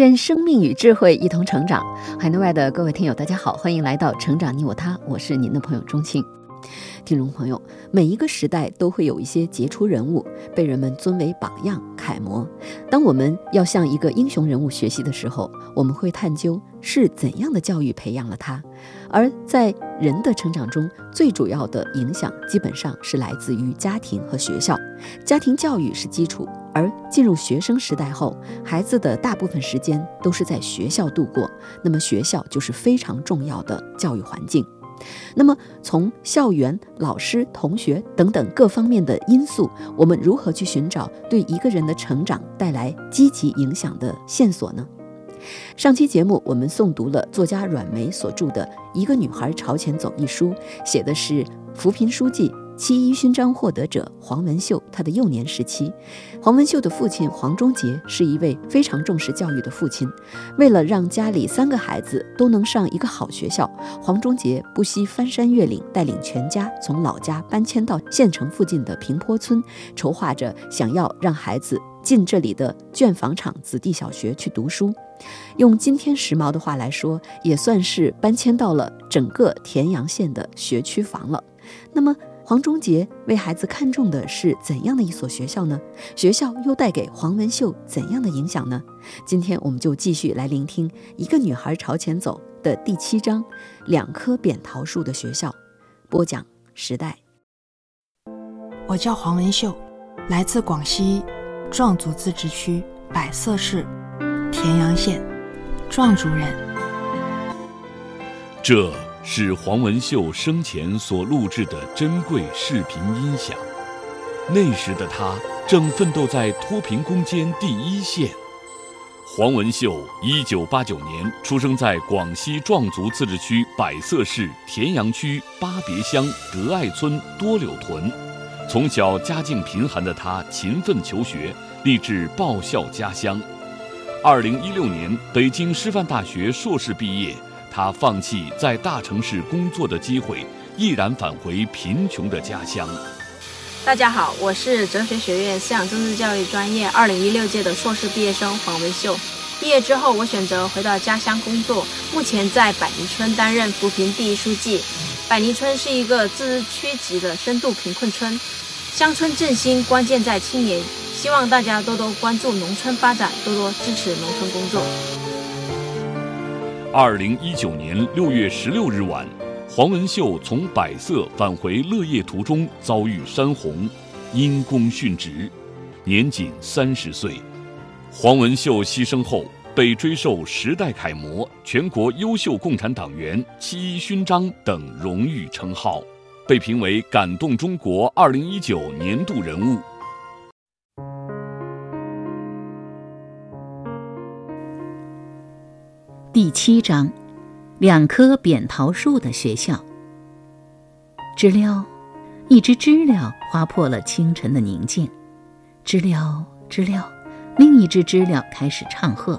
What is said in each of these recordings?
愿生命与智慧一同成长。海内外的各位听友，大家好，欢迎来到《成长你我他》，我是您的朋友钟庆。听众朋友，每一个时代都会有一些杰出人物被人们尊为榜样、楷模。当我们要向一个英雄人物学习的时候，我们会探究是怎样的教育培养了他。而在人的成长中，最主要的影响基本上是来自于家庭和学校。家庭教育是基础，而进入学生时代后，孩子的大部分时间都是在学校度过，那么学校就是非常重要的教育环境。那么，从校园、老师、同学等等各方面的因素，我们如何去寻找对一个人的成长带来积极影响的线索呢？上期节目我们诵读了作家阮梅所著的《一个女孩朝前走》一书，写的是扶贫书记。七一勋章获得者黄文秀，他的幼年时期，黄文秀的父亲黄忠杰是一位非常重视教育的父亲。为了让家里三个孩子都能上一个好学校，黄忠杰不惜翻山越岭，带领全家从老家搬迁到县城附近的平坡村，筹划着想要让孩子进这里的卷房厂子弟小学去读书。用今天时髦的话来说，也算是搬迁到了整个田阳县的学区房了。那么，黄忠杰为孩子看中的是怎样的一所学校呢？学校又带给黄文秀怎样的影响呢？今天我们就继续来聆听《一个女孩朝前走》的第七章《两棵扁桃树的学校》，播讲时代。我叫黄文秀，来自广西壮族自治区百色市田阳县，壮族人。这。是黄文秀生前所录制的珍贵视频音响。那时的他正奋斗在脱贫攻坚第一线。黄文秀一九八九年出生在广西壮族自治区百色市田阳区巴别乡德爱村多柳屯。从小家境贫寒的他勤奋求学，立志报效家乡。二零一六年，北京师范大学硕士毕业。他放弃在大城市工作的机会，毅然返回贫穷的家乡。大家好，我是哲学学院思想政治教育专业二零一六届的硕士毕业生黄文秀。毕业之后，我选择回到家乡工作，目前在百泥村担任扶贫第一书记。百泥村是一个自治区级的深度贫困村，乡村振兴关键在青年，希望大家多多关注农村发展，多多支持农村工作。二零一九年六月十六日晚，黄文秀从百色返回乐业途中遭遇山洪，因公殉职，年仅三十岁。黄文秀牺牲后，被追授时代楷模、全国优秀共产党员、七一勋章等荣誉称号，被评为感动中国二零一九年度人物。第七章，两棵扁桃树的学校。知了，一只知了划破了清晨的宁静。知了，知了，另一只知了开始唱和。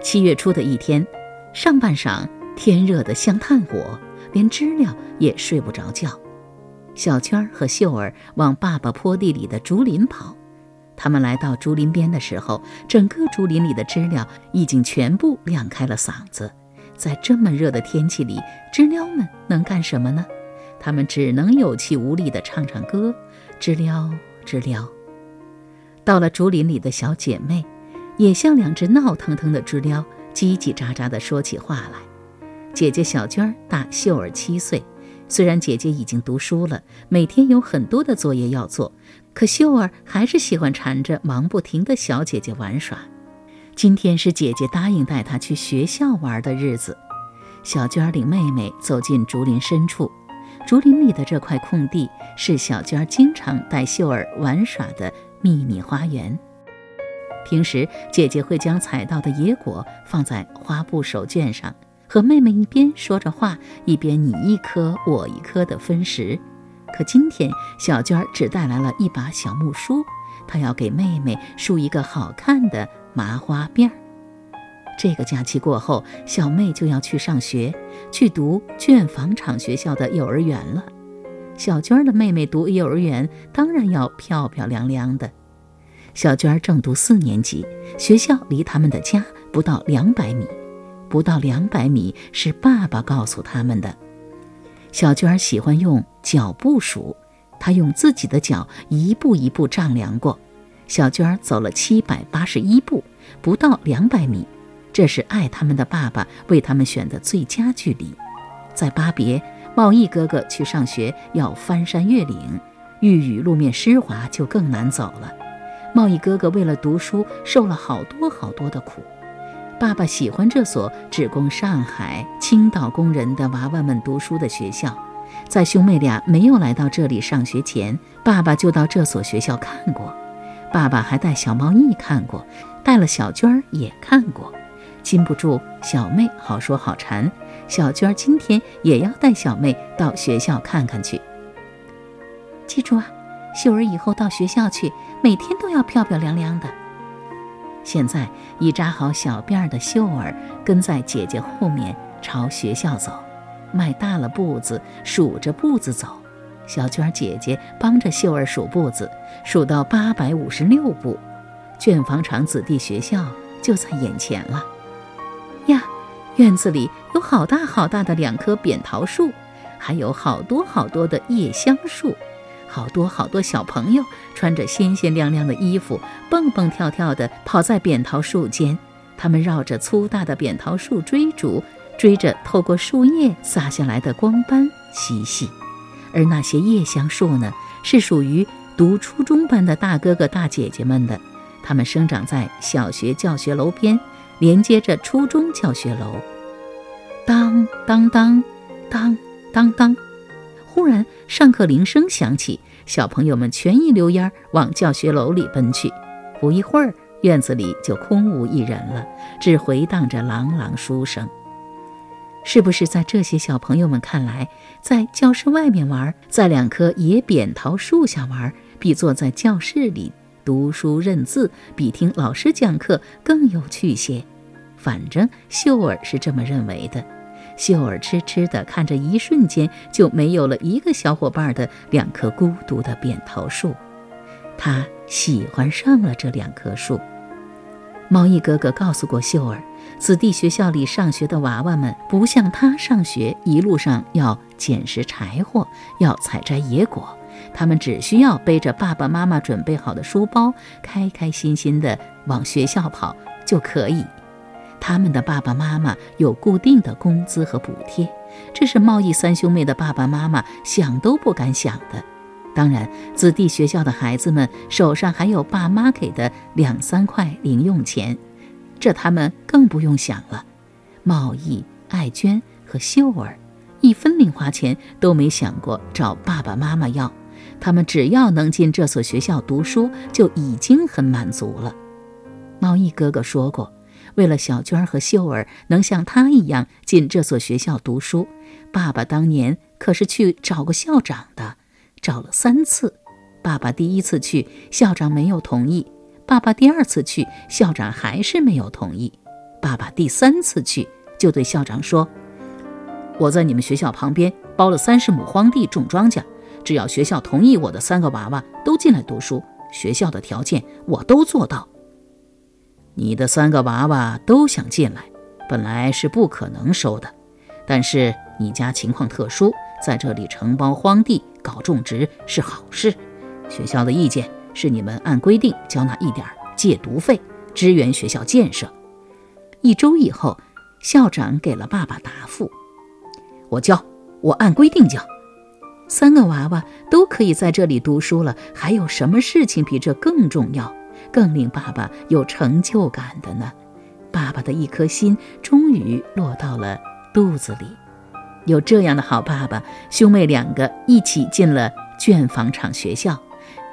七月初的一天，上半晌天热得像炭火，连知了也睡不着觉。小圈儿和秀儿往爸爸坡地里的竹林跑。他们来到竹林边的时候，整个竹林里的知了已经全部亮开了嗓子。在这么热的天气里，知了们能干什么呢？他们只能有气无力地唱唱歌。知了，知了。到了竹林里的小姐妹，也像两只闹腾腾的知了，叽叽喳喳地说起话来。姐姐小娟儿大秀儿七岁，虽然姐姐已经读书了，每天有很多的作业要做。可秀儿还是喜欢缠着忙不停的小姐姐玩耍。今天是姐姐答应带她去学校玩的日子。小娟领妹妹走进竹林深处，竹林里的这块空地是小娟经常带秀儿玩耍的秘密花园。平时姐姐会将采到的野果放在花布手绢上，和妹妹一边说着话，一边你一颗我一颗的分食。可今天小娟儿只带来了一把小木梳，她要给妹妹梳一个好看的麻花辫儿。这个假期过后，小妹就要去上学，去读卷房厂学校的幼儿园了。小娟儿的妹妹读幼儿园，当然要漂漂亮亮的。小娟儿正读四年级，学校离他们的家不到两百米，不到两百米是爸爸告诉他们的。小娟儿喜欢用脚步数，她用自己的脚一步一步丈量过。小娟儿走了七百八十一步，不到两百米，这是爱他们的爸爸为他们选的最佳距离。在巴别，茂义哥哥去上学要翻山越岭，遇雨路面湿滑就更难走了。贸易哥哥为了读书受了好多好多的苦，爸爸喜欢这所只供上海、青岛工人的娃娃们读书的学校。在兄妹俩没有来到这里上学前，爸爸就到这所学校看过。爸爸还带小猫腻看过，带了小娟儿也看过。禁不住小妹好说好馋，小娟儿今天也要带小妹到学校看看去。记住啊！秀儿以后到学校去，每天都要漂漂亮亮的。现在已扎好小辫儿的秀儿跟在姐姐后面朝学校走，迈大了步子，数着步子走。小娟姐姐帮着秀儿数步子，数到八百五十六步，卷房厂子弟学校就在眼前了。呀，院子里有好大好大的两棵扁桃树，还有好多好多的叶香树。好多好多小朋友穿着鲜鲜亮亮的衣服，蹦蹦跳跳地跑在扁桃树间。他们绕着粗大的扁桃树追逐，追着透过树叶洒下来的光斑嬉戏。而那些叶香树呢，是属于读初中班的大哥哥大姐姐们的。它们生长在小学教学楼边，连接着初中教学楼。当当当，当当当。忽然，上课铃声响起，小朋友们全一溜烟儿往教学楼里奔去。不一会儿，院子里就空无一人了，只回荡着朗朗书声。是不是在这些小朋友们看来，在教室外面玩，在两棵野扁桃树下玩，比坐在教室里读书认字，比听老师讲课更有趣些？反正秀儿是这么认为的。秀儿痴痴地看着，一瞬间就没有了一个小伙伴的两棵孤独的扁桃树，他喜欢上了这两棵树。猫一哥哥告诉过秀儿，子弟学校里上学的娃娃们不像他上学，一路上要捡拾柴火，要采摘野果，他们只需要背着爸爸妈妈准备好的书包，开开心心地往学校跑就可以。他们的爸爸妈妈有固定的工资和补贴，这是贸易三兄妹的爸爸妈妈想都不敢想的。当然，子弟学校的孩子们手上还有爸妈给的两三块零用钱，这他们更不用想了。贸易、爱娟和秀儿，一分零花钱都没想过找爸爸妈妈要，他们只要能进这所学校读书，就已经很满足了。贸易哥哥说过。为了小娟儿和秀儿能像他一样进这所学校读书，爸爸当年可是去找过校长的，找了三次。爸爸第一次去，校长没有同意；爸爸第二次去，校长还是没有同意；爸爸第三次去，就对校长说：“我在你们学校旁边包了三十亩荒地种庄稼，只要学校同意我的三个娃娃都进来读书，学校的条件我都做到。”你的三个娃娃都想进来，本来是不可能收的，但是你家情况特殊，在这里承包荒地搞种植是好事。学校的意见是你们按规定交纳一点借读费，支援学校建设。一周以后，校长给了爸爸答复：我交，我按规定交。三个娃娃都可以在这里读书了，还有什么事情比这更重要？更令爸爸有成就感的呢，爸爸的一颗心终于落到了肚子里。有这样的好爸爸，兄妹两个一起进了卷房厂学校。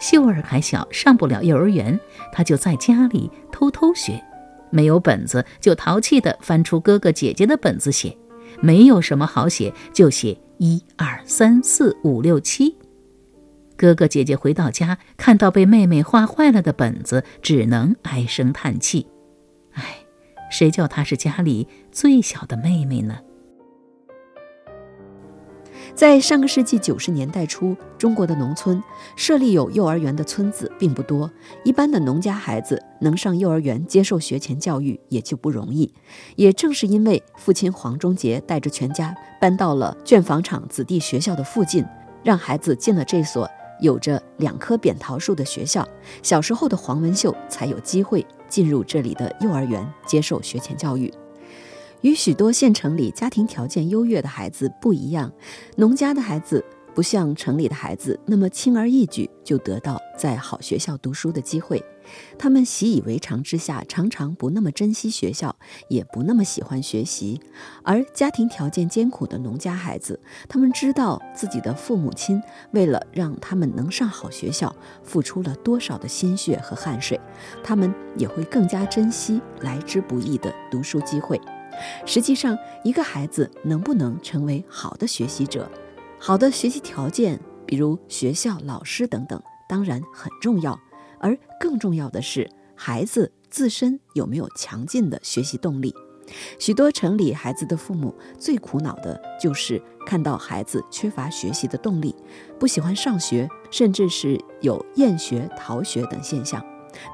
秀儿还小，上不了幼儿园，他就在家里偷偷学，没有本子就淘气地翻出哥哥姐姐的本子写，没有什么好写，就写一二三四五六七。哥哥姐姐回到家，看到被妹妹画坏了的本子，只能唉声叹气。唉，谁叫她是家里最小的妹妹呢？在上个世纪九十年代初，中国的农村设立有幼儿园的村子并不多，一般的农家孩子能上幼儿园接受学前教育也就不容易。也正是因为父亲黄忠杰带着全家搬到了卷房厂子弟学校的附近，让孩子进了这所有着两棵扁桃树的学校，小时候的黄文秀才有机会进入这里的幼儿园接受学前教育。与许多县城里家庭条件优越的孩子不一样，农家的孩子不像城里的孩子那么轻而易举就得到在好学校读书的机会。他们习以为常之下，常常不那么珍惜学校，也不那么喜欢学习。而家庭条件艰苦的农家孩子，他们知道自己的父母亲为了让他们能上好学校，付出了多少的心血和汗水，他们也会更加珍惜来之不易的读书机会。实际上，一个孩子能不能成为好的学习者，好的学习条件，比如学校、老师等等，当然很重要。更重要的是，孩子自身有没有强劲的学习动力。许多城里孩子的父母最苦恼的就是看到孩子缺乏学习的动力，不喜欢上学，甚至是有厌学、逃学等现象。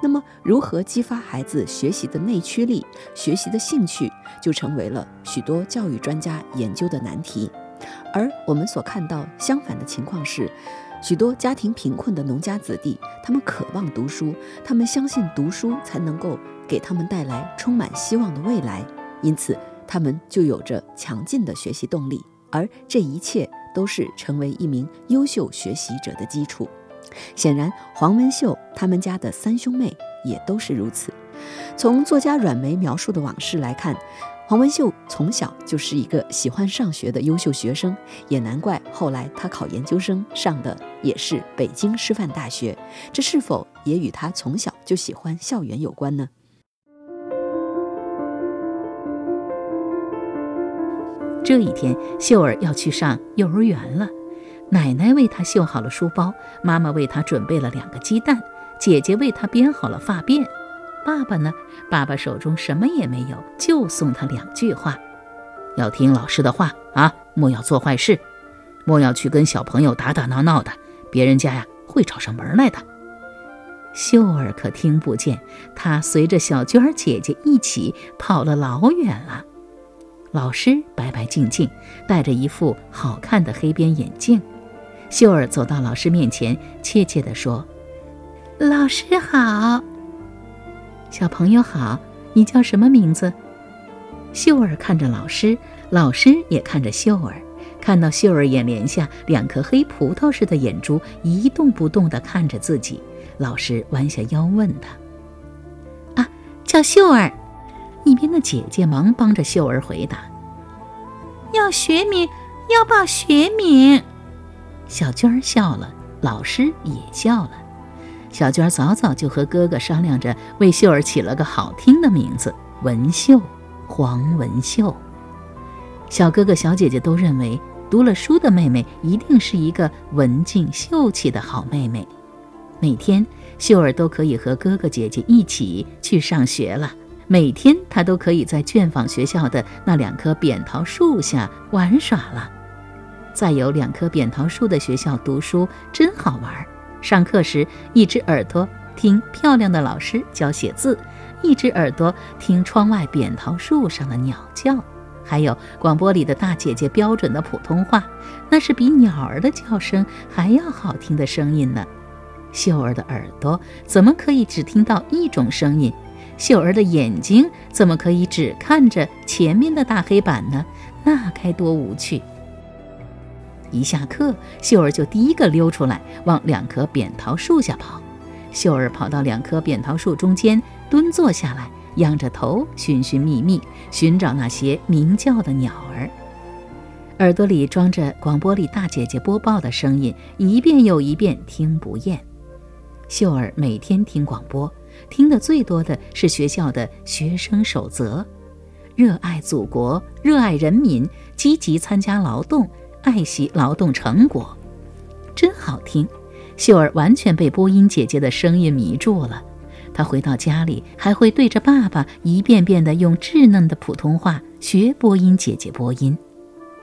那么，如何激发孩子学习的内驱力、学习的兴趣，就成为了许多教育专家研究的难题。而我们所看到相反的情况是，许多家庭贫困的农家子弟，他们渴望读书，他们相信读书才能够给他们带来充满希望的未来，因此他们就有着强劲的学习动力。而这一切都是成为一名优秀学习者的基础。显然，黄文秀他们家的三兄妹也都是如此。从作家阮梅描述的往事来看，黄文秀从小就是一个喜欢上学的优秀学生，也难怪后来他考研究生上的也是北京师范大学。这是否也与他从小就喜欢校园有关呢？这一天，秀儿要去上幼儿园了。奶奶为她绣好了书包，妈妈为她准备了两个鸡蛋，姐姐为她编好了发辫。爸爸呢？爸爸手中什么也没有，就送他两句话：要听老师的话啊，莫要做坏事，莫要去跟小朋友打打闹闹的，别人家呀会找上门来的。秀儿可听不见，她随着小娟儿姐姐一起跑了老远了。老师白白净净，戴着一副好看的黑边眼镜。秀儿走到老师面前，怯怯地说：“老师好，小朋友好，你叫什么名字？”秀儿看着老师，老师也看着秀儿，看到秀儿眼帘下两颗黑葡萄似的眼珠一动不动地看着自己，老师弯下腰问他：“啊，叫秀儿。”一边的姐姐忙帮着秀儿回答：“要学名，要报学名。”小娟儿笑了，老师也笑了。小娟早早就和哥哥商量着，为秀儿起了个好听的名字——文秀，黄文秀。小哥哥、小姐姐都认为，读了书的妹妹一定是一个文静秀气的好妹妹。每天，秀儿都可以和哥哥姐姐一起去上学了。每天，她都可以在卷坊学校的那两棵扁桃树下玩耍了。在有两棵扁桃树的学校读书真好玩。上课时，一只耳朵听漂亮的老师教写字，一只耳朵听窗外扁桃树上的鸟叫，还有广播里的大姐姐标准的普通话，那是比鸟儿的叫声还要好听的声音呢。秀儿的耳朵怎么可以只听到一种声音？秀儿的眼睛怎么可以只看着前面的大黑板呢？那该多无趣！一下课，秀儿就第一个溜出来，往两棵扁桃树下跑。秀儿跑到两棵扁桃树中间，蹲坐下来，仰着头，寻寻觅觅，寻找那些鸣叫的鸟儿。耳朵里装着广播里大姐姐播报的声音，一遍又一遍听不厌。秀儿每天听广播，听得最多的是学校的学生守则：热爱祖国，热爱人民，积极参加劳动，爱惜劳动成果。真好听！秀儿完全被播音姐姐的声音迷住了。她回到家里，还会对着爸爸一遍遍地用稚嫩的普通话学播音姐姐播音。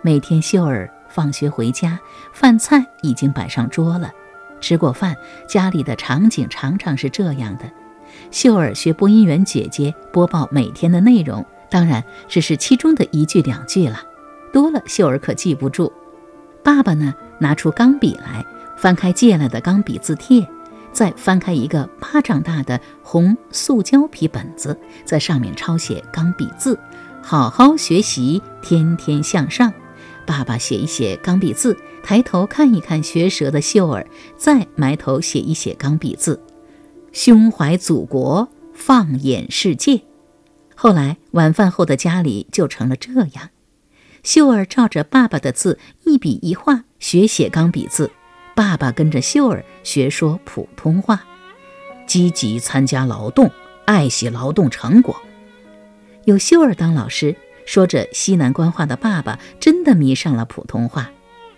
每天，秀儿放学回家，饭菜已经摆上桌了。吃过饭，家里的场景常常是这样的：秀儿学播音员姐姐播报每天的内容，当然只是其中的一句两句了，多了秀儿可记不住。爸爸呢，拿出钢笔来，翻开借来的钢笔字帖。再翻开一个巴掌大的红塑胶皮本子，在上面抄写钢笔字：“好好学习，天天向上。”爸爸写一写钢笔字，抬头看一看学舌的秀儿，再埋头写一写钢笔字：“胸怀祖国，放眼世界。”后来晚饭后的家里就成了这样：秀儿照着爸爸的字一笔一画学写钢笔字。爸爸跟着秀儿学说普通话，积极参加劳动，爱惜劳动成果。有秀儿当老师，说着西南官话的爸爸真的迷上了普通话。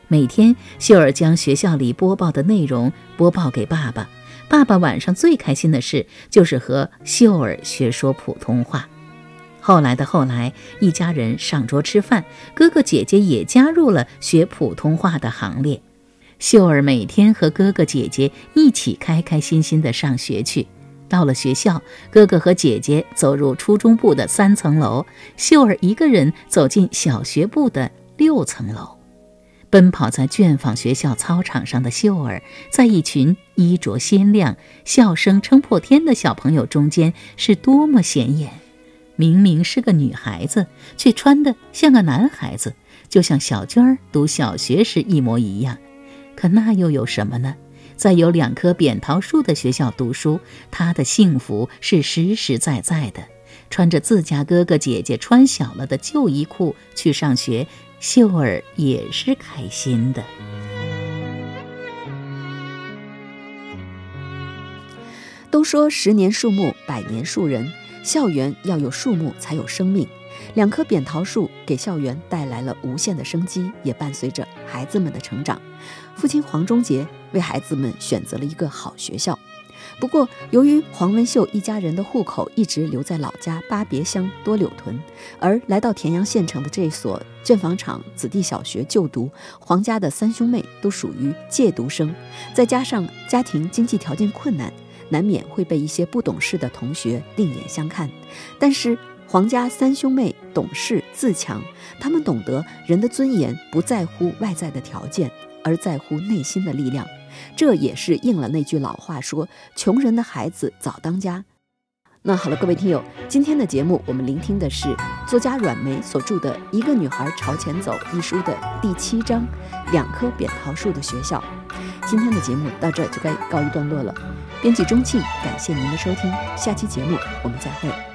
每天，秀儿将学校里播报的内容播报给爸爸。爸爸晚上最开心的事就是和秀儿学说普通话。后来的后来，一家人上桌吃饭，哥哥姐姐也加入了学普通话的行列。秀儿每天和哥哥姐姐一起开开心心地上学去。到了学校，哥哥和姐姐走入初中部的三层楼，秀儿一个人走进小学部的六层楼。奔跑在卷坊学校操场上的秀儿，在一群衣着鲜亮、笑声撑破天的小朋友中间，是多么显眼！明明是个女孩子，却穿的像个男孩子，就像小娟儿读小学时一模一样。可那又有什么呢？在有两棵扁桃树的学校读书，她的幸福是实实在在的。穿着自家哥哥姐姐穿小了的旧衣裤去上学，秀儿也是开心的。都说十年树木，百年树人，校园要有树木才有生命。两棵扁桃树给校园带来了无限的生机，也伴随着孩子们的成长。父亲黄忠杰为孩子们选择了一个好学校。不过，由于黄文秀一家人的户口一直留在老家巴别乡多柳屯，而来到田阳县城的这所卷房厂子弟小学就读，黄家的三兄妹都属于借读生，再加上家庭经济条件困难，难免会被一些不懂事的同学另眼相看。但是，黄家三兄妹懂事自强，他们懂得人的尊严不在乎外在的条件，而在乎内心的力量。这也是应了那句老话说：“穷人的孩子早当家。”那好了，各位听友，今天的节目我们聆听的是作家阮梅所著的《一个女孩朝前走》一书的第七章“两棵扁桃树的学校”。今天的节目到这就该告一段落了。编辑钟庆，感谢您的收听，下期节目我们再会。